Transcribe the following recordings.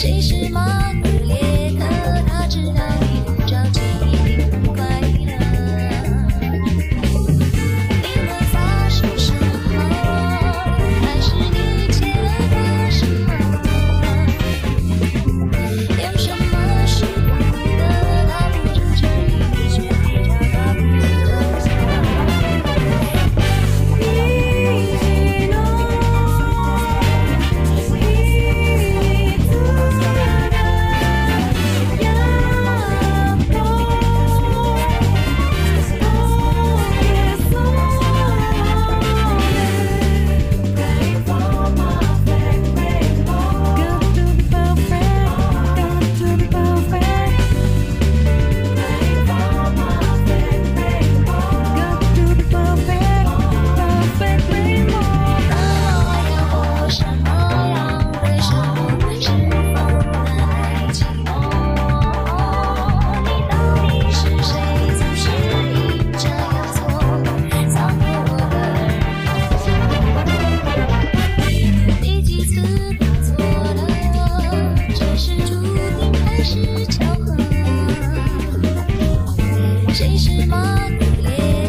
其实吗？Yeah.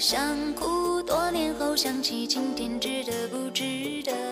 想哭，多年后想起，今天值得不值得？